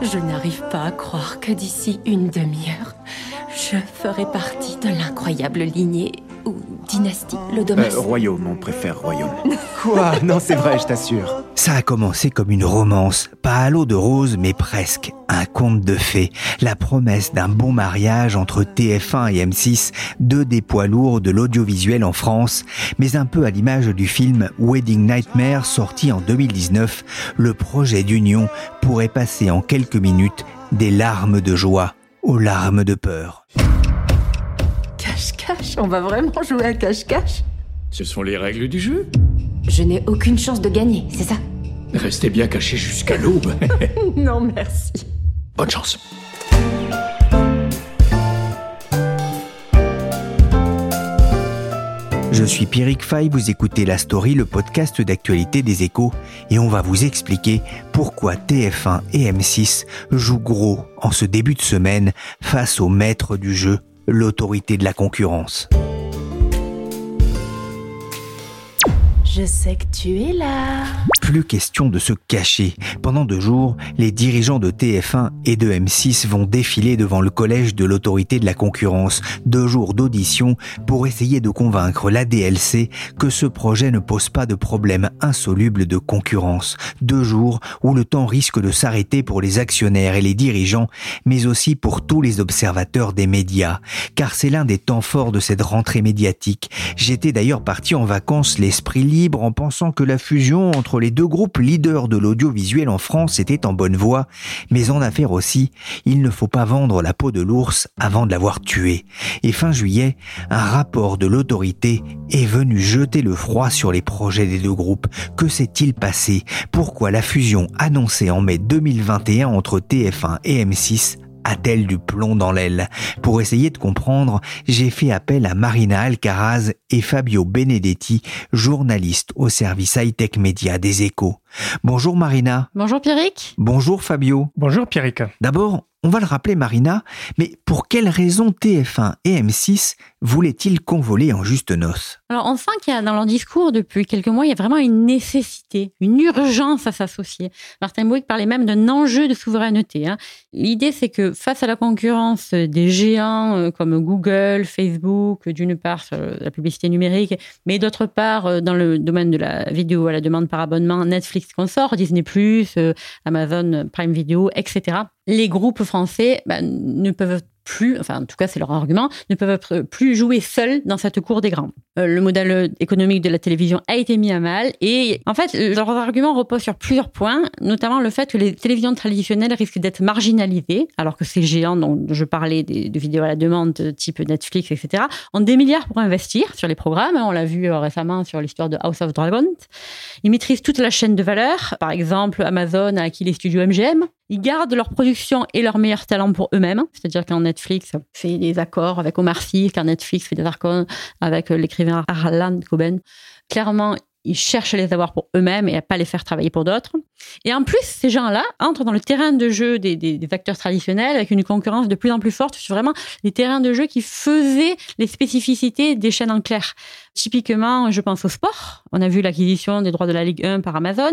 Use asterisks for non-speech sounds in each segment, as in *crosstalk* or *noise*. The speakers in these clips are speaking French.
Je n'arrive pas à croire que d'ici une demi-heure, je ferai partie de l'incroyable lignée ou dynastie Lodomas. Euh, royaume, on préfère royaume. Quoi? Non, c'est vrai, je t'assure. Ça a commencé comme une romance, pas à l'eau de rose, mais presque. Un conte de fées, la promesse d'un bon mariage entre TF1 et M6, deux des poids lourds de l'audiovisuel en France, mais un peu à l'image du film Wedding Nightmare sorti en 2019, le projet d'union pourrait passer en quelques minutes des larmes de joie aux larmes de peur. Cache-cache On va vraiment jouer à cache-cache? Ce sont les règles du jeu. Je n'ai aucune chance de gagner, c'est ça Restez bien cachés jusqu'à l'aube. *laughs* Non, merci. Bonne chance. Je suis Pierrick Fay, vous écoutez La Story, le podcast d'actualité des échos, et on va vous expliquer pourquoi TF1 et M6 jouent gros en ce début de semaine face au maître du jeu, l'autorité de la concurrence. Je sais que tu es là. Plus question de se cacher. Pendant deux jours, les dirigeants de TF1 et de M6 vont défiler devant le collège de l'autorité de la concurrence. Deux jours d'audition pour essayer de convaincre la DLC que ce projet ne pose pas de problème insoluble de concurrence. Deux jours où le temps risque de s'arrêter pour les actionnaires et les dirigeants, mais aussi pour tous les observateurs des médias. Car c'est l'un des temps forts de cette rentrée médiatique. J'étais d'ailleurs parti en vacances l'esprit libre en pensant que la fusion entre les deux groupes leaders de l'audiovisuel en France était en bonne voie, mais en affaires aussi, il ne faut pas vendre la peau de l'ours avant de l'avoir tué. Et fin juillet, un rapport de l'autorité est venu jeter le froid sur les projets des deux groupes. Que s'est-il passé? Pourquoi la fusion annoncée en mai 2021 entre TF1 et M6 a-t-elle du plomb dans l'aile Pour essayer de comprendre, j'ai fait appel à Marina Alcaraz et Fabio Benedetti, journalistes au service high-tech média des échos. Bonjour Marina. Bonjour Pierrick. Bonjour Fabio. Bonjour Pierrick. D'abord, on va le rappeler Marina, mais pour quelles raisons TF1 et M6 voulaient-ils convoler en juste noces? Alors on sent qu'il y a dans leur discours depuis quelques mois, il y a vraiment une nécessité, une urgence à s'associer. Martin Bouygues parlait même d'un enjeu de souveraineté. hein. L'idée c'est que face à la concurrence des géants euh, comme Google, Facebook, d'une part sur la publicité numérique, mais d'autre part euh, dans le domaine de la vidéo à la demande par abonnement, Netflix consort, Disney+, euh, Amazon Prime Video, etc. Les groupes français bah, ne peuvent plus, enfin en tout cas c'est leur argument, ne peuvent plus jouer seuls dans cette cour des grands. Euh, le modèle économique de la télévision a été mis à mal et en fait leurs arguments reposent sur plusieurs points, notamment le fait que les télévisions traditionnelles risquent d'être marginalisées, alors que ces géants dont je parlais de vidéos à la demande type Netflix, etc., ont des milliards pour investir sur les programmes. On l'a vu euh, récemment sur l'histoire de House of Dragons. Ils maîtrisent toute la chaîne de valeur. Par exemple, Amazon a acquis les studios MGM. Ils gardent leur production et leurs meilleurs talents pour eux-mêmes. C'est-à-dire quand Netflix fait des accords avec Omar Sy, quand Netflix fait des accords avec l'écrivain Harlan Coben, clairement, ils cherchent à les avoir pour eux-mêmes et à pas les faire travailler pour d'autres. Et en plus, ces gens-là entrent dans le terrain de jeu des, acteurs traditionnels avec une concurrence de plus en plus forte sur vraiment les terrains de jeu qui faisaient les spécificités des chaînes en clair. Typiquement, je pense au sport. On a vu l'acquisition des droits de la Ligue 1 par Amazon.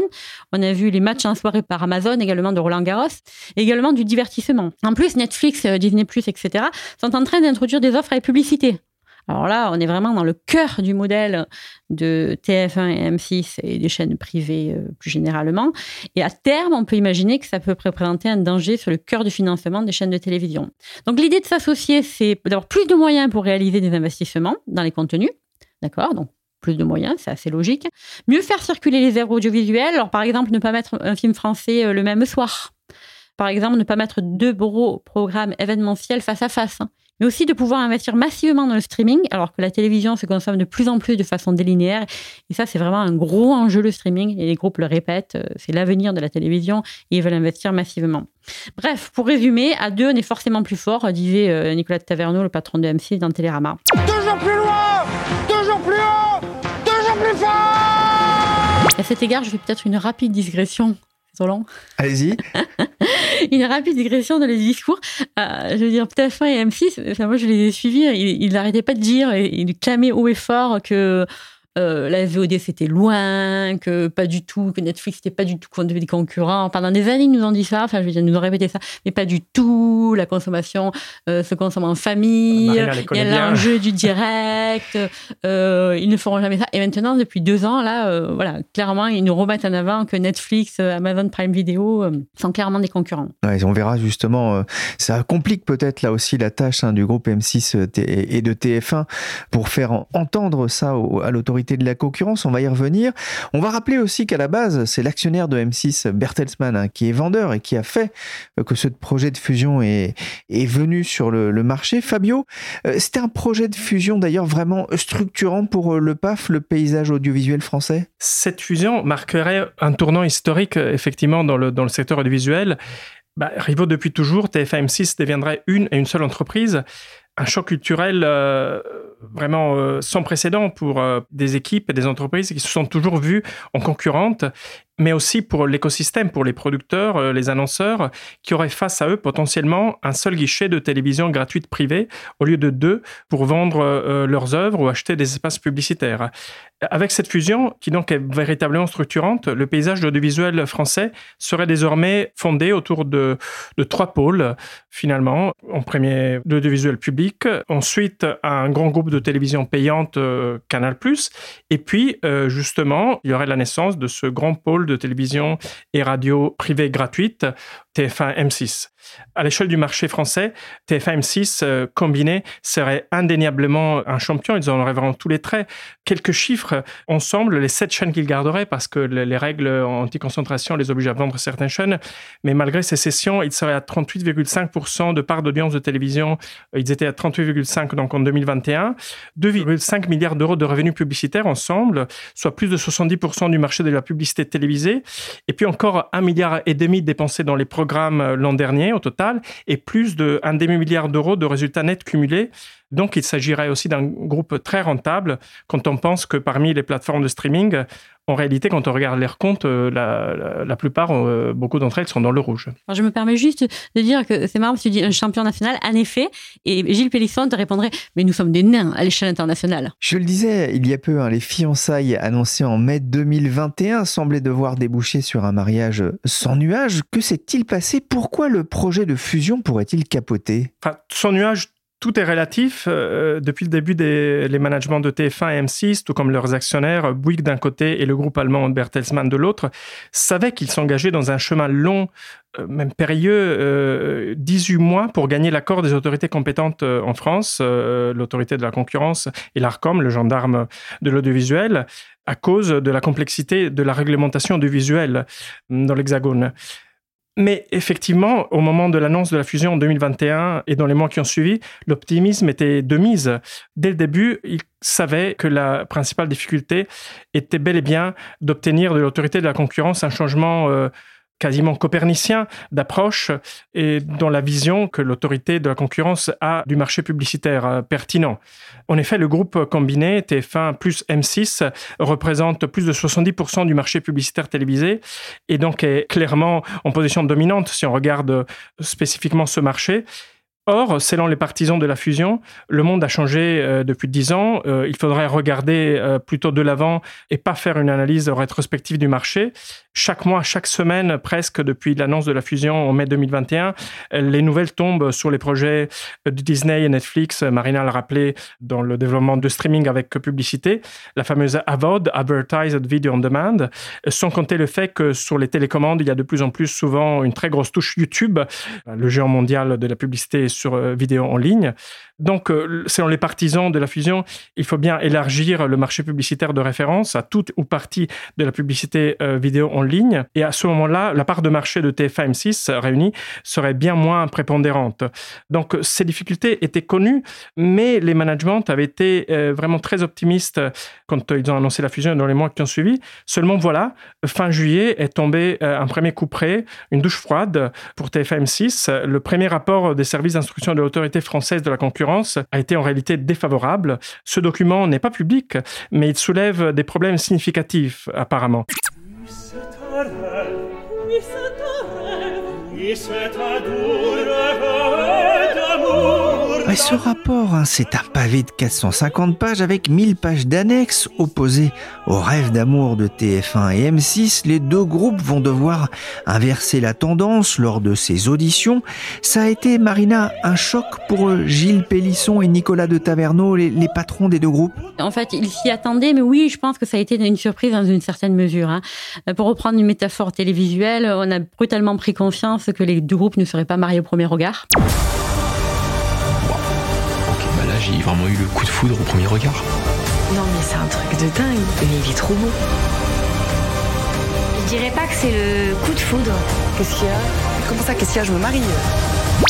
On a vu les matchs en soirée par Amazon, également de Roland Garros, et également du divertissement. En plus, Netflix, Disney+, etc., sont en train d'introduire des offres à la publicité. Alors là, on est vraiment dans le cœur du modèle de TF1 et M6 et des chaînes privées euh, plus généralement. Et à terme, on peut imaginer que ça peut représenter un danger sur le cœur du financement des chaînes de télévision. Donc l'idée de s'associer, c'est d'avoir plus de moyens pour réaliser des investissements dans les contenus. D'accord? Donc plus de moyens, c'est assez logique. Mieux faire circuler les œuvres audiovisuelles. Alors par exemple, ne pas mettre un film français euh, le même soir. Par exemple, ne pas mettre deux gros programmes événementiels face à face. Mais aussi de pouvoir investir massivement dans le streaming, alors que la télévision se consomme de plus en plus de façon délinéaire. Et ça, c'est vraiment un gros enjeu, le streaming, et les groupes le répètent, euh, c'est l'avenir de la télévision, et ils veulent investir massivement. Bref, pour résumer, à deux, on est forcément plus fort, disait euh, Nicolas Taverneau, le patron de M6 dans Télérama. Toujours plus loin Toujours plus haut Toujours plus fort À cet égard, je fais peut-être une rapide digression. Allez-y. *laughs* une rapide digression dans les discours. Euh, je veux dire, TF1 et M6, enfin, moi je les ai suivis, ils n'arrêtaient pas de dire, et ils clamaient haut et fort que euh, la VOD c'était loin, que pas du tout, que Netflix c'était pas du tout des concurrents. Pendant des années, ils nous ont dit ça, enfin, je veux dire, ils nous ont répété ça, mais pas du tout. La consommation euh, se consomme en famille, il y a l'enjeu du direct, euh, ils ne feront jamais ça. Et maintenant, depuis deux ans, là, voilà, clairement, ils nous remettent en avant que Netflix, Amazon Prime Video sont clairement des concurrents. on verra justement, ça complique peut-être là aussi la tâche hein, du groupe M6 et de TF1 pour faire entendre ça à l'autorité de la concurrence, on va y revenir. On va rappeler aussi qu'à la base, c'est l'actionnaire de M6, Bertelsmann, hein, qui est vendeur et qui a fait euh, que ce projet de fusion est, est venu sur le, marché. Fabio, euh, c'était un projet de fusion d'ailleurs vraiment structurant pour euh, le PAF, le paysage audiovisuel français? Cette fusion marquerait un tournant historique, effectivement, dans le, dans le secteur audiovisuel. Bah, depuis toujours, TF1 M6 deviendrait une et une seule entreprise un choc culturel vraiment euh, sans précédent pour euh, des équipes et des entreprises qui se sont toujours vues en concurrentes mais aussi pour l'écosystème, pour les producteurs, euh, les annonceurs, qui auraient face à eux potentiellement un seul guichet de télévision gratuite privée au lieu de deux pour vendre leurs œuvres ou acheter des espaces publicitaires. Avec cette fusion, qui donc est véritablement structurante, le paysage de l'audiovisuel français serait désormais fondé autour de, de trois pôles, finalement. En premier, l'audiovisuel public, ensuite un grand groupe de télévision payante, euh, Canal+, et puis, justement, il y aurait la naissance de ce grand pôle de télévision et radio privée gratuite, TF1 M6. À l'échelle du marché français, TF1 M6 euh, combiné serait indéniablement un champion. Ils en auraient vraiment tous les traits. Quelques chiffres ensemble, les sept chaînes qu'ils garderaient, parce que les règles anti-concentration les obligent à vendre certaines chaînes. Mais malgré ces cessions, ils seraient à 38,5% de part d'audience de télévision. Ils étaient à 38,5% donc en 2021. 2,5 milliards d'euros de revenus publicitaires ensemble, soit plus de 70% du marché de la publicité télévisée. Et puis encore un milliard et demi dépensé dans les programmes l'an dernier au total et plus d'un demi-milliard d'euros de résultats nets cumulés. Donc, il s'agirait aussi d'un groupe très rentable quand on pense que parmi les plateformes de streaming, en réalité, quand on regarde leurs comptes, euh, la, plupart, euh, beaucoup d'entre elles sont dans le rouge. je me permets juste de dire que c'est marrant parce que tu dis un champion national, en effet, et Gilles Pélisson te répondrait Mais nous sommes des nains à l'échelle internationale. Je le disais il y a peu, hein, les fiançailles annoncées en mai 2021 semblaient devoir déboucher sur un mariage sans nuage. Que s'est-il passé? Pourquoi le projet de fusion pourrait-il capoter? Enfin, Sans nuage, tout est relatif. Euh, depuis le début des les managements de TF1 et M6, tout comme leurs actionnaires, Bouygues d'un côté et le groupe allemand Bertelsmann de l'autre, savaient qu'ils s'engageaient dans un chemin long, euh, même périlleux, 18 euh, mois pour gagner l'accord des autorités compétentes en France, l'autorité de la concurrence et l'ARCOM, le gendarme de l'audiovisuel, à cause de la complexité de la réglementation audiovisuelle dans l'Hexagone. Mais effectivement, au moment de l'annonce de la fusion en 2021 et dans les mois qui ont suivi, l'optimisme était de mise. Dès le début, ils savaient que la principale difficulté était bel et bien d'obtenir de l'autorité de la concurrence un changement euh, quasiment copernicien d'approche et dans la vision que l'autorité de la concurrence a du marché publicitaire euh, pertinent. En effet, le groupe combiné TF1 plus M6 représente plus de 70% du marché publicitaire télévisé et donc est clairement en position dominante si on regarde spécifiquement ce marché. Or, selon les partisans de la fusion, le monde a changé euh, depuis dix ans. Euh, il faudrait regarder euh, plutôt de l'avant et pas faire une analyse rétrospective du marché. Chaque mois, chaque semaine, presque depuis l'annonce de la fusion en mai 2021, les nouvelles tombent sur les projets de Disney et Netflix. Marina l'a rappelé dans le développement de streaming avec publicité, la fameuse AVOD, Advertised Video on Demand, sans compter le fait que sur les télécommandes, il y a de plus en plus souvent une très grosse touche YouTube. Le géant mondial de la publicité sur vidéo en ligne. Donc, selon les partisans de la fusion, il faut bien élargir le marché publicitaire de référence à toute ou partie de la publicité vidéo en ligne. Et à ce moment-là, la part de marché de TF1 M6 réunis serait bien moins prépondérante. Donc, ces difficultés étaient connues, mais les managements avaient été vraiment très optimistes quand ils ont annoncé la fusion dans les mois qui ont suivi. Seulement, voilà, fin juillet est tombé un premier coup près, une douche froide pour TF1 M6. Le premier rapport des services d'instruction de l'autorité française de la concurrence a été en réalité défavorable. Ce document n'est pas public, mais il soulève des problèmes significatifs apparemment. Ce rapport, hein, c'est un pavé de 450 pages avec 1000 pages d'annexes opposées au rêve d'amour de TF1 et M6. Les deux groupes vont devoir inverser la tendance lors de ces auditions. Ça a été, Marina, un choc pour Gilles Pélisson et Nicolas de Taverneau, les, patrons des deux groupes? En fait, ils s'y attendaient, mais oui, je pense que ça a été une surprise dans une certaine mesure. Hein. Pour reprendre une métaphore télévisuelle, on a brutalement pris confiance que les deux groupes ne seraient pas mariés au premier regard j'ai vraiment eu le coup de foudre au premier regard. Non mais c'est un truc de dingue, mais il est trop beau. Je dirais pas que c'est le coup de foudre. Qu'est-ce qu'il y a? Comment ça, qu'est-ce qu'il y a? Je me marie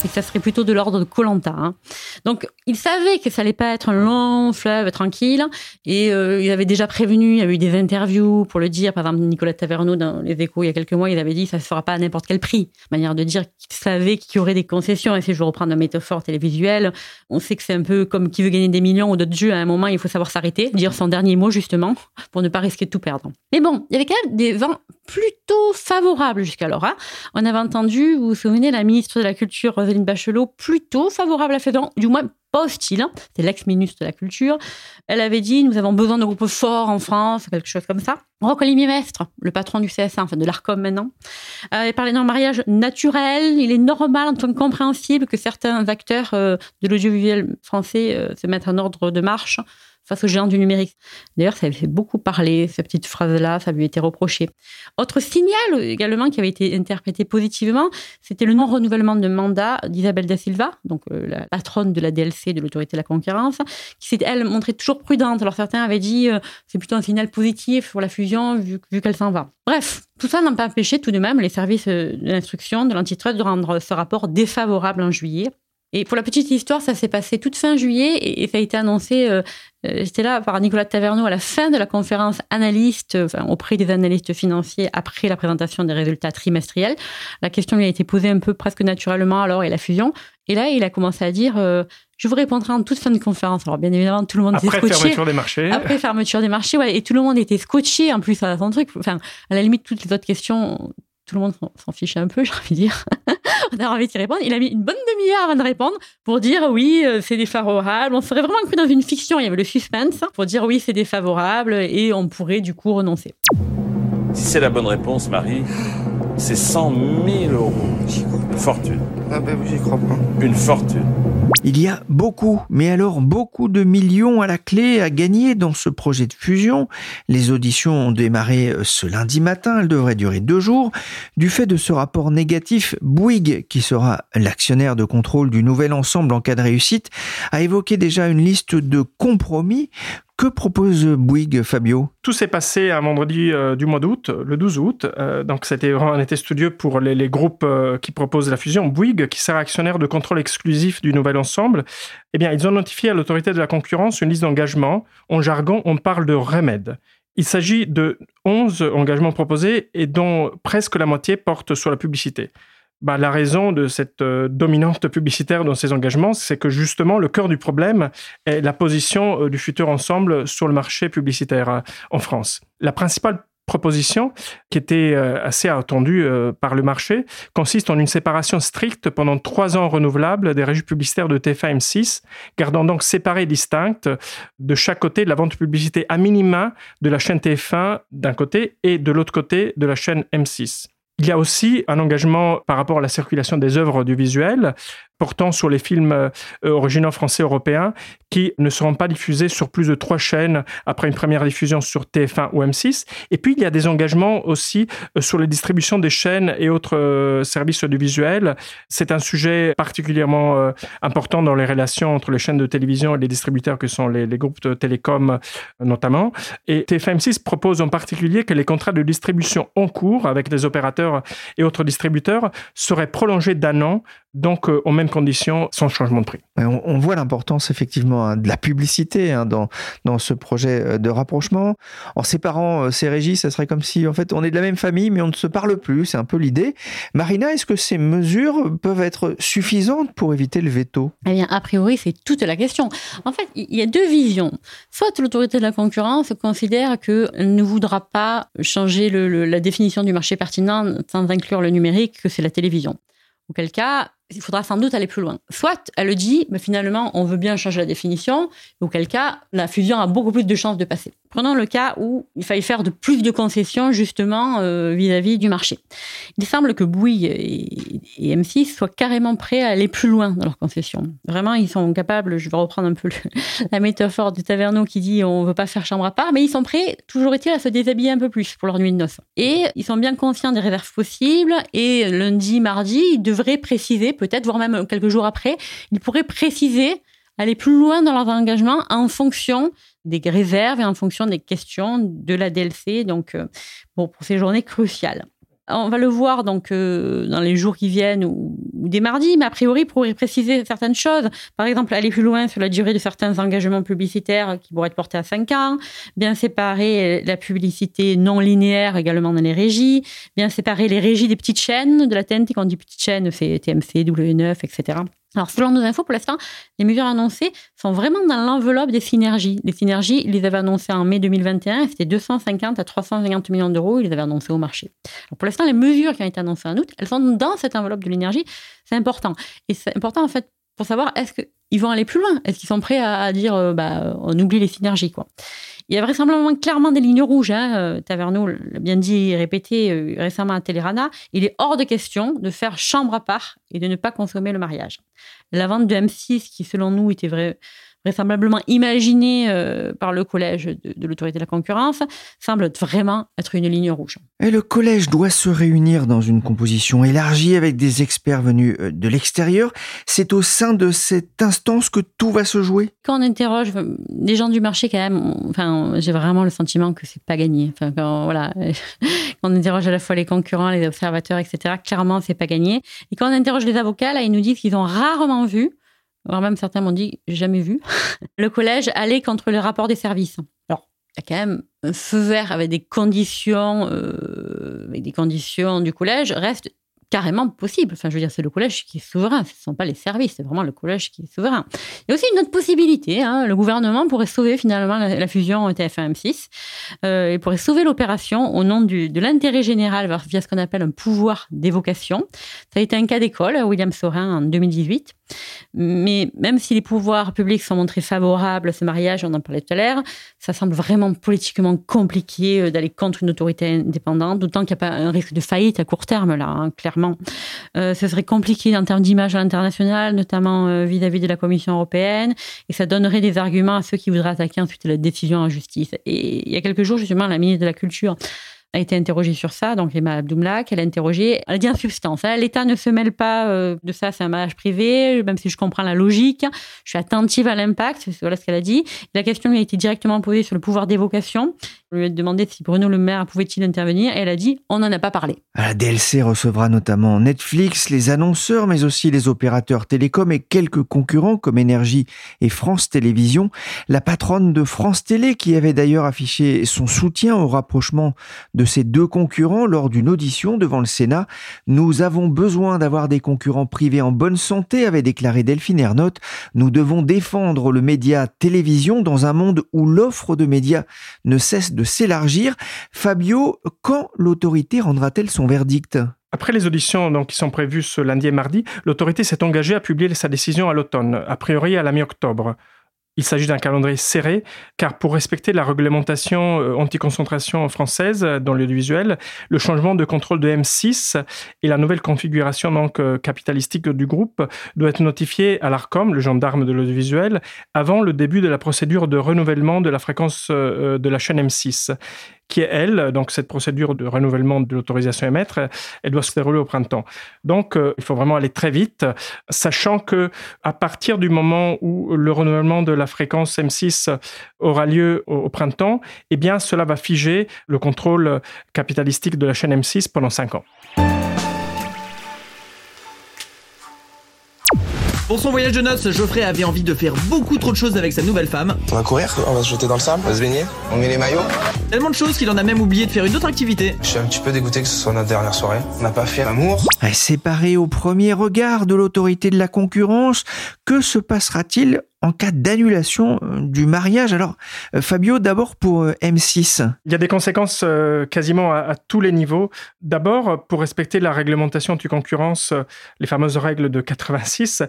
et ça serait plutôt de l'ordre de Colanta. Hein. Donc, ils savaient que ça allait pas être un long fleuve tranquille, et euh, ils avaient déjà prévenu. Il y a eu des interviews pour le dire. Par exemple, Nicolas Taverneau dans Les Échos il y a quelques mois, il avait dit ça ne se fera pas à n'importe quel prix. Manière de dire qu'ils savaient qu'il y aurait des concessions. Et si je reprends une métaphore télévisuelle, on sait que c'est un peu comme qui veut gagner des millions ou d'autres jeux. À un moment, il faut savoir s'arrêter, dire son dernier mot justement, pour ne pas risquer de tout perdre. Mais bon, il y avait quand même des vents plutôt favorables jusqu'alors. Hein. On avait entendu, vous vous souvenez, la ministre de la Culture, Roselyne Bachelot, plutôt favorable à Fédération, du moins pas hostile. Hein. C'est l'ex-ministre de la Culture. Elle avait dit nous avons besoin de groupes forts en France, quelque chose comme ça. Roch-Olivier Mestre, le patron du CSA, enfin de l'ARCOM maintenant, avait parlé d'un mariage naturel. Il est normal, en tant que compréhensible, que certains acteurs euh, de l'audiovisuel français euh, se mettent en ordre de marche face aux géants du numérique. D'ailleurs, ça avait fait beaucoup parler, cette petite phrase-là, ça lui été reproché. Autre signal également qui avait été interprété positivement, c'était le non-renouvellement de mandat d'Isabelle Da Silva, donc euh, la patronne de la DLC, de l'autorité de la concurrence, qui s'est, elle, montrée toujours prudente. Alors certains avaient dit, euh, c'est plutôt un signal positif pour la fusion, vu, vu qu'elle s'en va. Bref, tout ça n'a pas empêché tout de même les services euh, de l'instruction de l'antitrust de rendre ce rapport défavorable en juillet. Et pour la petite histoire, ça s'est passé toute fin juillet et, ça a été annoncé, euh, euh, j'étais là par Nicolas Taverneau à la fin de la conférence analyste, enfin, auprès des analystes financiers après la présentation des résultats trimestriels. La question lui a été posée un peu presque naturellement alors et la fusion. Et là, il a commencé à dire euh, Je vous répondrai en toute fin de conférence. Alors, bien évidemment, tout le monde était scotché. Après fermeture des marchés. Après fermeture des marchés, ouais. Et tout le monde était scotché en plus à son truc. Enfin, à la limite, toutes les autres questions, tout le monde s'en fichait un peu, *laughs* j'ai envie de dire. *laughs* on a envie d'y répondre. Il a mis une bonne demi-heure avant de répondre pour dire oui, euh, c'est défavorable. On serait vraiment cru dans une fiction. Il y avait le suspense pour dire oui, c'est défavorable et on pourrait du coup renoncer. Si c'est la bonne réponse, Marie, c'est 100 000 euros. Fortune. Ah ben j'y crois pas. Une fortune. Il y a beaucoup, mais alors beaucoup de millions à la clé à gagner dans ce projet de fusion. Les auditions ont démarré euh, ce lundi matin, elles devraient durer deux jours. Du fait de ce rapport négatif, Bouygues, qui sera l'actionnaire de contrôle du nouvel ensemble en cas de réussite, a évoqué déjà une liste de compromis que propose Bouygues, Fabio? Tout s'est passé un vendredi euh, du mois d'août, le 12 août. Euh, donc c'était un été studieux pour les, groupes euh, qui proposent la fusion. Bouygues, qui sera actionnaire de contrôle exclusif du nouvel ensemble, eh bien, ils ont notifié à l'autorité de la concurrence une liste d'engagements. En jargon, on parle de remède. Il s'agit de 11 engagements proposés et dont presque la moitié porte sur la publicité. Bah, la raison de cette euh, dominante publicitaire dans ces engagements, c'est que justement, le cœur du problème est la position euh, du futur ensemble sur le marché publicitaire euh, en France. La principale proposition, qui était assez attendue par le marché, consiste en une séparation stricte pendant trois ans renouvelable des régies publicitaires de TF1 M6, gardant donc séparées distinctes de chaque côté de la vente publicité à minima de la chaîne TF1 d'un côté et de l'autre côté de la chaîne M6. Il y a aussi un engagement par rapport à la circulation des œuvres audiovisuelles portant sur les films euh, originaux français européens qui ne seront pas diffusés sur plus de trois chaînes après une première diffusion sur TF1 ou M6. Et puis, il y a des engagements aussi euh, sur les distributions des chaînes et autres euh, services audiovisuels. C'est un sujet particulièrement important dans les relations entre les chaînes de télévision et les distributeurs que sont les, groupes de télécom notamment. Et TF1 M6 propose en particulier que les contrats de distribution en cours avec les opérateurs et autres distributeurs seraient prolongés d'un an donc aux mêmes conditions sans changement de prix. On, voit l'importance effectivement hein, de la publicité hein, dans, dans ce projet euh, de rapprochement. En séparant euh, ces régies, ça serait comme si en fait on est de la même famille mais on ne se parle plus, c'est un peu l'idée. Marina, est-ce que ces mesures peuvent être suffisantes pour éviter le veto? Eh bien, a priori, c'est toute la question. En fait, il y a deux visions. Soit l'autorité de la concurrence considère qu'elle ne voudra pas changer la définition du marché pertinent sans inclure le numérique, que c'est la télévision. Auquel cas, il faudra sans doute aller plus loin. Soit elle le dit, mais finalement, on veut bien changer la définition, auquel cas, la fusion a beaucoup plus de chances de passer. Prenons le cas où il fallait faire de plus de concessions, justement, euh, vis-à-vis du marché. Il semble que Bouygues et, M6 soient carrément prêts à aller plus loin dans leurs concessions. Vraiment, ils sont capables, je vais reprendre un peu *laughs* la métaphore de Taverneau qui dit on ne veut pas faire chambre à part, mais ils sont prêts, toujours est-il, à se déshabiller un peu plus pour leur nuit de noces. Et ils sont bien conscients des réserves possibles, et lundi, mardi, ils devraient préciser peut-être, voire même quelques jours après, ils pourraient préciser, aller plus loin dans leurs engagements en fonction des réserves et en fonction des questions de la DLC, donc euh, pour ces journées cruciales. On va le voir donc euh, dans les jours qui viennent ou, des mardis, mais a priori, pour préciser certaines choses, par exemple, aller plus loin sur la durée de certains engagements publicitaires qui pourraient être portés à 5 ans, bien séparer la publicité non linéaire également dans les régies, bien séparer les régies des petites chaînes de la TNT, quand on dit petites chaînes, c'est TMC, W9, etc. Alors, selon nos infos, pour l'instant, les mesures annoncées sont vraiment dans l'enveloppe des synergies. Les synergies, ils les avaient annoncées en mai 2021, c'était 250 à 350 millions d'euros, ils les avaient annoncées au marché. pour l'instant, les mesures qui ont été annoncées en août, elles sont dans cette enveloppe de l'énergie. C'est important. Et c'est important, en fait, pour savoir est-ce qu'ils vont aller plus loin? Est-ce qu'ils sont prêts à, dire, euh, bah, on oublie les synergies, quoi? Il y a vraisemblablement clairement des lignes rouges. Hein. Euh, Taverneau l'a bien dit et répété euh, récemment à Télérana. Il est hors de question de faire chambre à part et de ne pas consommer le mariage. La vente de M6, qui selon nous était vrai, vraisemblablement imaginé euh, par le collège de, l'autorité de la concurrence, semble vraiment être une ligne rouge. Et le collège doit se réunir dans une composition élargie avec des experts venus euh, de l'extérieur. C'est au sein de cette instance que tout va se jouer? Quand on interroge des gens du marché, quand même, enfin, j'ai vraiment le sentiment que c'est pas gagné. Enfin, quand, voilà, *laughs* quand on interroge à la fois les concurrents, les observateurs, etc., clairement, c'est pas gagné. Et quand on interroge les avocats, là, ils nous disent qu'ils ont rarement vu alors même certains m'ont dit, jamais vu, *laughs* le collège allait contre le rapport des services. Alors, il y a quand même un feu vert avec des conditions, euh, avec des conditions du collège, reste carrément possible. Enfin, je veux dire, c'est le collège qui est souverain, ce ne sont pas les services, c'est vraiment le collège qui est souverain. Il y a aussi une autre possibilité, hein. le gouvernement pourrait sauver finalement la, fusion TF1-M6, euh, il pourrait sauver l'opération au nom de l'intérêt général via ce qu'on appelle un pouvoir d'évocation. Ça a été un cas d'école, William Sorin, en 2018. Mais même si les pouvoirs publics sont montrés favorables à ce mariage, on en parlait tout à l'heure, ça semble vraiment politiquement compliqué euh, d'aller contre une autorité indépendante, d'autant qu'il n'y a pas un risque de faillite à court terme, là, hein, clairement. Euh, ce serait compliqué en termes d'image à l'international, notamment euh, vis-à-vis de la Commission européenne, et ça donnerait des arguments à ceux qui voudraient attaquer ensuite la décision en justice. Et il y a quelques jours, justement, la ministre de la Culture a été interrogée sur ça, donc Emma Abdoumla, qu'elle a interrogée. Elle dit en substance, hein, l'État ne se mêle pas euh, de ça, c'est un mariage privé, même si je comprends la logique, je suis attentive à l'impact, voilà ce qu'elle a dit. La question lui a été directement posée sur le pouvoir d'évocation. On lui a demandé si Bruno Le Maire pouvait-il intervenir, et elle a dit, on n'en a pas parlé. La DLC recevra notamment Netflix, les annonceurs, mais aussi les opérateurs télécoms et quelques concurrents comme Énergie et France Télévisions. La patronne de France Télé, qui avait d'ailleurs affiché son soutien au rapprochement de ces deux concurrents lors d'une audition devant le Sénat. Nous avons besoin d'avoir des concurrents privés en bonne santé, avait déclaré Delphine Ernotte. Nous devons défendre le média télévision dans un monde où l'offre de médias ne cesse de s'élargir. Fabio, quand l'autorité rendra-t-elle son verdict? Après les auditions donc, qui sont prévues ce lundi et mardi, l'autorité s'est engagée à publier sa décision à l'automne, a priori à la mi-octobre. Il s'agit d'un calendrier serré, car pour respecter la réglementation euh, anti-concentration française dans l'audiovisuel, le changement de contrôle de M6 et la nouvelle configuration donc euh, capitalistique du groupe doit être notifié à l'ARCOM, le gendarme de l'audiovisuel, avant le début de la procédure de renouvellement de la fréquence euh, de la chaîne M6 qui est elle, donc cette procédure de renouvellement de l'autorisation à émettre, elle doit se dérouler au printemps. Donc euh, il faut vraiment aller très vite, sachant que à partir du moment où le renouvellement de la fréquence M6 aura lieu au, printemps, eh bien cela va figer le contrôle capitalistique de la chaîne M6 pendant cinq ans. Pour son voyage de noces, Geoffrey avait envie de faire beaucoup trop de choses avec sa nouvelle femme. On va courir, on va se jeter dans le sable, on va se baigner, on met les maillots. Tellement de choses qu'il en a même oublié de faire une autre activité. Je suis un petit peu dégoûté que ce soit notre dernière soirée. On n'a pas fait l'amour. Séparé au premier regard de l'autorité de la concurrence, que se passera-t-il en cas d'annulation euh, du mariage. Alors, euh, Fabio, d'abord pour euh, M6. Il y a des conséquences quasiment à, tous les niveaux. D'abord, pour respecter la réglementation anti-concurrence, les fameuses règles de 86,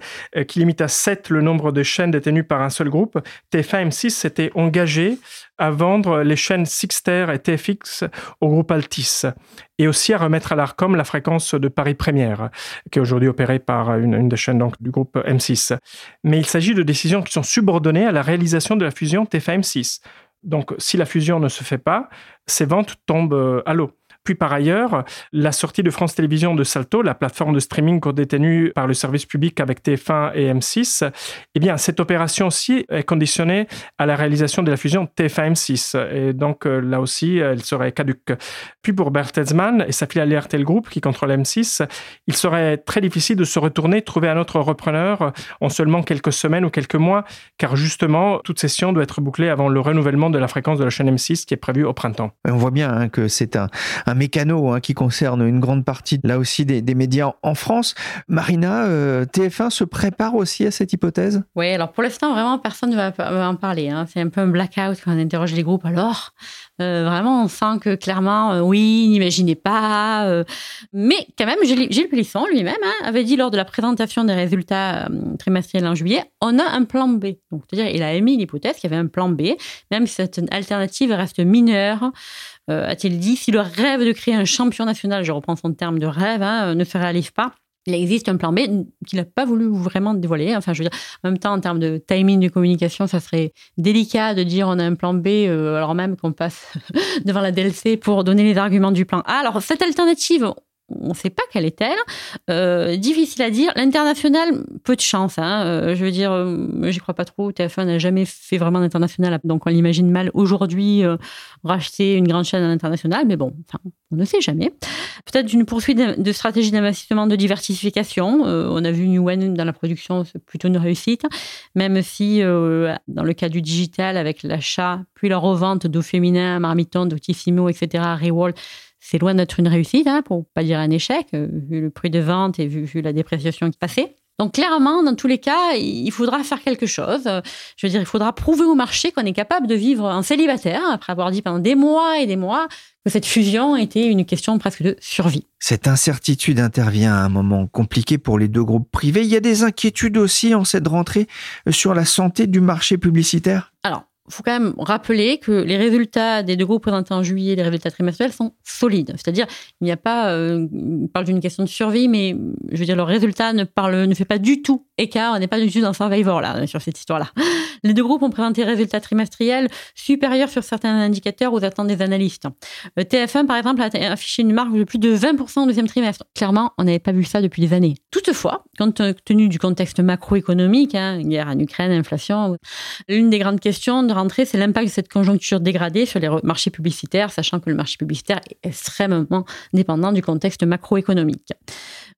qui limitent à 7 le nombre de chaînes détenues par un seul groupe, TF1 M6 s'était engagé à vendre les chaînes Sixter et TFX au groupe Altis et aussi à remettre à l'ARCOM la fréquence de Paris Première, qui est aujourd'hui opérée par une, des chaînes donc, du groupe M6. Mais il s'agit de décisions qui sont subordonnées à la réalisation de la fusion TF1-M6. Donc si la fusion ne se fait pas, ces ventes tombent à l'eau. Puis par ailleurs, la sortie de France Télévisions de Salto, la plateforme de streaming détenue par le service public avec TF1 et M6, eh bien, cette opération aussi est conditionnée à la réalisation de la fusion TF1-M6. Et donc, euh, là aussi, elle serait caduque. Puis pour Bertelsmann et sa filiale RTL Group, qui contrôle M6, il serait très difficile de se retourner, trouver un autre repreneur en seulement quelques semaines ou quelques mois, car justement, toute session doit être bouclée avant le renouvellement de la fréquence de la chaîne M6 qui est prévu au printemps. On voit bien hein, que c'est un mécano hein, qui concerne une grande partie là aussi des, médias en France. Marina, euh, TF1 se prépare aussi à cette hypothèse? Oui, alors pour l'instant, vraiment, personne ne va, en parler. Hein. C'est un peu un blackout quand on interroge les groupes. Alors, euh, vraiment, on sent que clairement, euh, oui, n'imaginez pas. mais quand même, Gilles Plisson lui-même hein, avait dit lors de la présentation des résultats trimestriels en juillet, on a un plan B. Donc, c'est-à-dire, il a émis l'hypothèse qu'il y avait un plan B, même si cette alternative reste mineure. Euh, a-t-il dit, si le rêve de créer un champion national, je reprends son terme de rêve, hein, ne se réalise pas, il existe un plan B qu'il n'a pas voulu vraiment dévoiler. Enfin, je veux dire, en même temps, en termes de timing de communication, ça serait délicat de dire on a un plan B euh, alors même qu'on passe *laughs* devant la DLC pour donner les arguments du plan A. Alors, cette alternative, on ne sait pas quelle est-elle. Euh, difficile à dire. L'international, peu de chance. Hein. Euh, je veux dire, euh, j'y crois pas trop. TF1 n'a jamais fait vraiment d'international, donc on l'imagine mal aujourd'hui racheter une grande chaîne à l'international. Mais bon, on ne sait jamais. Peut-être une poursuite de stratégie d'investissement de diversification. on a vu Newen dans la production, c'est plutôt une réussite. Même si, dans le cas du digital, avec l'achat puis la revente d'eau féminin, Marmiton, d'Outissimo, etc., Rewall, c'est loin d'être une réussite, hein, pour pas dire un échec, euh, vu le prix de vente et vu, la dépréciation qui passait. Donc clairement, dans tous les cas, il faudra faire quelque chose. Je veux dire, il faudra prouver au marché qu'on est capable de vivre en célibataire, après avoir dit pendant des mois et des mois que cette fusion était une question presque de survie. Cette incertitude intervient à un moment compliqué pour les deux groupes privés. Il y a des inquiétudes aussi en cette rentrée sur la santé du marché publicitaire? Alors, faut quand même rappeler que les résultats des deux groupes présentés en juillet, les résultats trimestriels, sont solides. C'est-à-dire, il n'y a pas, euh, on parle d'une question de survie, mais je veux dire, le résultat ne parle, ne fait pas du tout écart. On n'est pas du tout dans Survivor là, sur cette histoire-là. Les deux groupes ont présenté des résultats trimestriels supérieurs sur certains indicateurs aux attentes des analystes. Euh, TF1, par exemple, a affiché une marque de plus de 20% au deuxième trimestre. Clairement, on n'avait pas vu ça depuis des années. Toutefois, compte tenu du contexte macroéconomique, hein, guerre en Ukraine, inflation, l'une des grandes questions rentrée, c'est l'impact de cette conjoncture dégradée sur les marchés publicitaires, sachant que le marché publicitaire est extrêmement dépendant du contexte macroéconomique.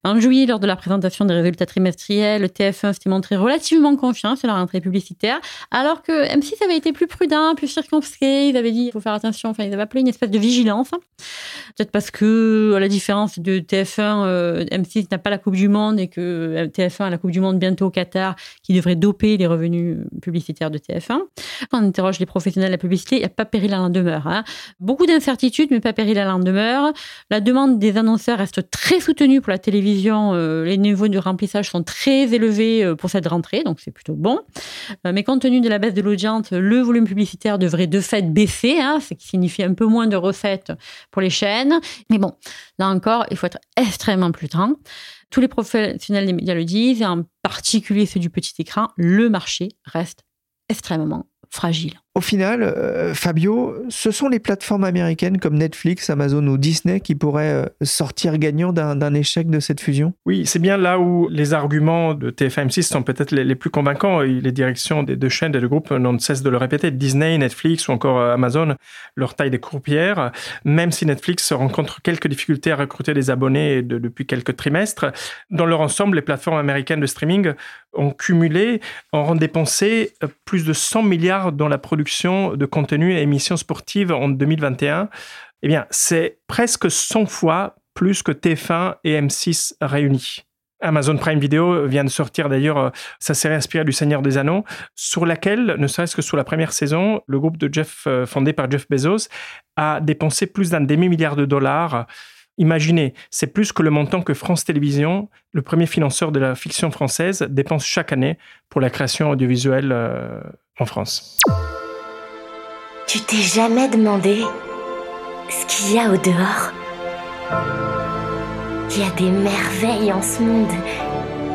En juillet, lors de la présentation des résultats trimestriels, le TF1 s'était montré relativement confiant sur la rentrée publicitaire, alors que M6 avait été plus prudent, plus circonscrit. Ils avaient dit il faut faire attention, enfin, ils avaient appelé une espèce de vigilance. Peut-être parce que, à la différence de TF1, euh, M6 n'a pas la Coupe du Monde et que euh, TF1 a la Coupe du Monde bientôt au Qatar, qui devrait doper les revenus publicitaire de TF1. En interroge les professionnels de la publicité, il n'y a pas péril à l'en demeure. Hein. Beaucoup d'incertitudes, mais pas péril à l'en demeure. La demande des annonceurs reste très soutenue pour la télévision. Euh, les niveaux de remplissage sont très élevés euh, pour cette rentrée, donc c'est plutôt bon. Euh, mais compte tenu de la baisse de l'audience, le volume publicitaire devrait de fait baisser, hein, ce qui signifie un peu moins de recettes pour les chaînes. Mais bon, là encore, il faut être extrêmement prudent. Tous les professionnels des médias le disent, et en particulier ceux du petit écran, le marché reste extrêmement fragile. Au final, euh, Fabio, ce sont les plateformes américaines comme Netflix, Amazon ou Disney qui pourraient euh, sortir gagnants d'un échec de cette fusion? Oui, c'est bien là où les arguments de TFM6 sont peut-être les, plus convaincants. Les directions des deux chaînes et des groupes n'ont de cesse de le répéter. Disney, Netflix ou encore euh, Amazon, leur taille des courbières, même si Netflix rencontre quelques difficultés à recruter des abonnés depuis quelques trimestres, dans leur ensemble, les plateformes américaines de streaming ont cumulé, ont dépensé plus de 100 milliards dans la production de contenu et émissions sportives en 2021, eh bien, c'est presque 100 fois plus que TF1 et M6 réunis. Amazon Prime Video vient de sortir d'ailleurs euh, sa série inspirée du Seigneur des Anneaux, sur laquelle, ne serait-ce que sur la première saison, le groupe de Jeff, euh, fondé par Jeff Bezos, a dépensé plus d'un demi-milliard de dollars. Imaginez, c'est plus que le montant que France Télévisions, le premier financeur de la fiction française, dépense chaque année pour la création audiovisuelle euh, en France. Tu t'es jamais demandé ce qu'il y a au dehors? Il y a des merveilles en ce monde,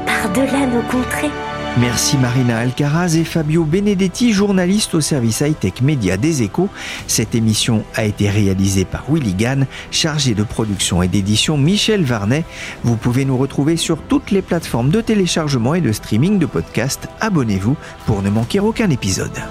par-delà nos contrées. Merci Marina Alcaraz et Fabio Benedetti, journalistes au service high-tech média des échos. Cette émission a été réalisée par Willy Gann, chargé de production et d'édition Michel Varnet. Vous pouvez nous retrouver sur toutes les plateformes de téléchargement et de streaming de podcasts. Abonnez-vous pour ne manquer aucun épisode.